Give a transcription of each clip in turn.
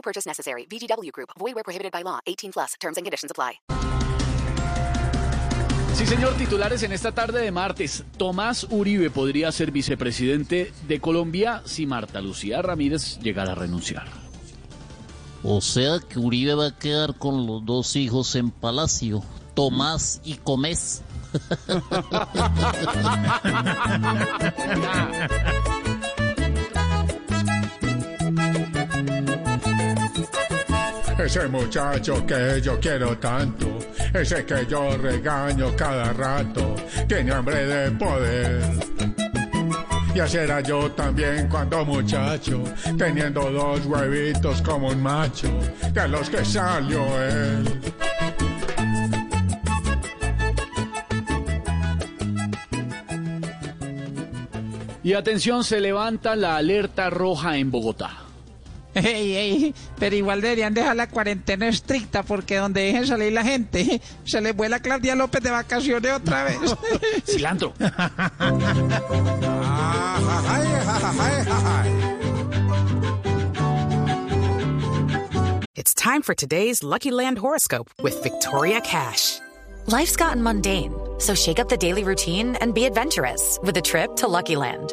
No purchase necessary. VGW Group. Void where prohibited by law. 18 plus. Terms and conditions apply. Sí, señor, titulares en esta tarde de martes. Tomás Uribe podría ser vicepresidente de Colombia si Marta Lucía Ramírez llegara a renunciar. O sea que Uribe va a quedar con los dos hijos en Palacio, Tomás y Comés. Ese muchacho que yo quiero tanto, ese que yo regaño cada rato, tiene hambre de poder. Y así era yo también cuando muchacho, teniendo dos huevitos como un macho, de los que salió él. Y atención, se levanta la alerta roja en Bogotá. Ey, ey, pero igual deberían dejar la cuarentena estricta porque donde dejen salir la gente, se les vuela Claudia López de vacaciones otra vez. Cilantro. It's time for today's Lucky Land horoscope with Victoria Cash. Life's gotten mundane, so shake up the daily routine and be adventurous with a trip to Lucky Land.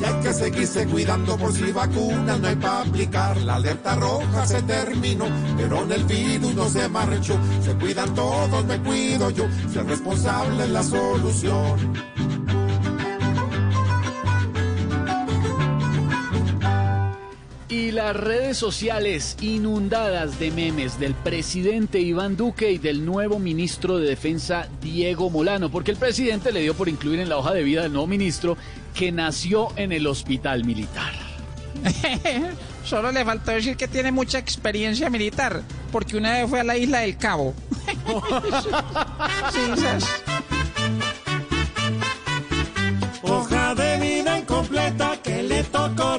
Y hay que seguirse cuidando por si vacunas no hay para aplicar. La alerta roja se terminó, pero en el virus no se marchó. Se cuidan todos, me cuido yo. Ser responsable es la solución. Las redes sociales inundadas de memes del presidente Iván Duque y del nuevo ministro de Defensa Diego Molano, porque el presidente le dio por incluir en la hoja de vida del nuevo ministro que nació en el hospital militar. Solo le faltó decir que tiene mucha experiencia militar, porque una vez fue a la isla del Cabo. Sí, esas- Hoja de vida incompleta que le tocó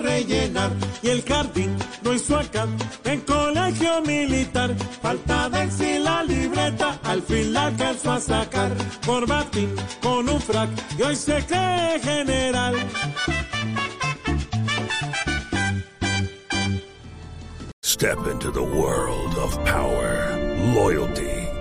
y el jardín no hizo acá en colegio militar. Falta de si la libreta al fin la alcanzó a sacar. Corbatín con un frac y hoy se cree general. Step into the world of power, loyalty,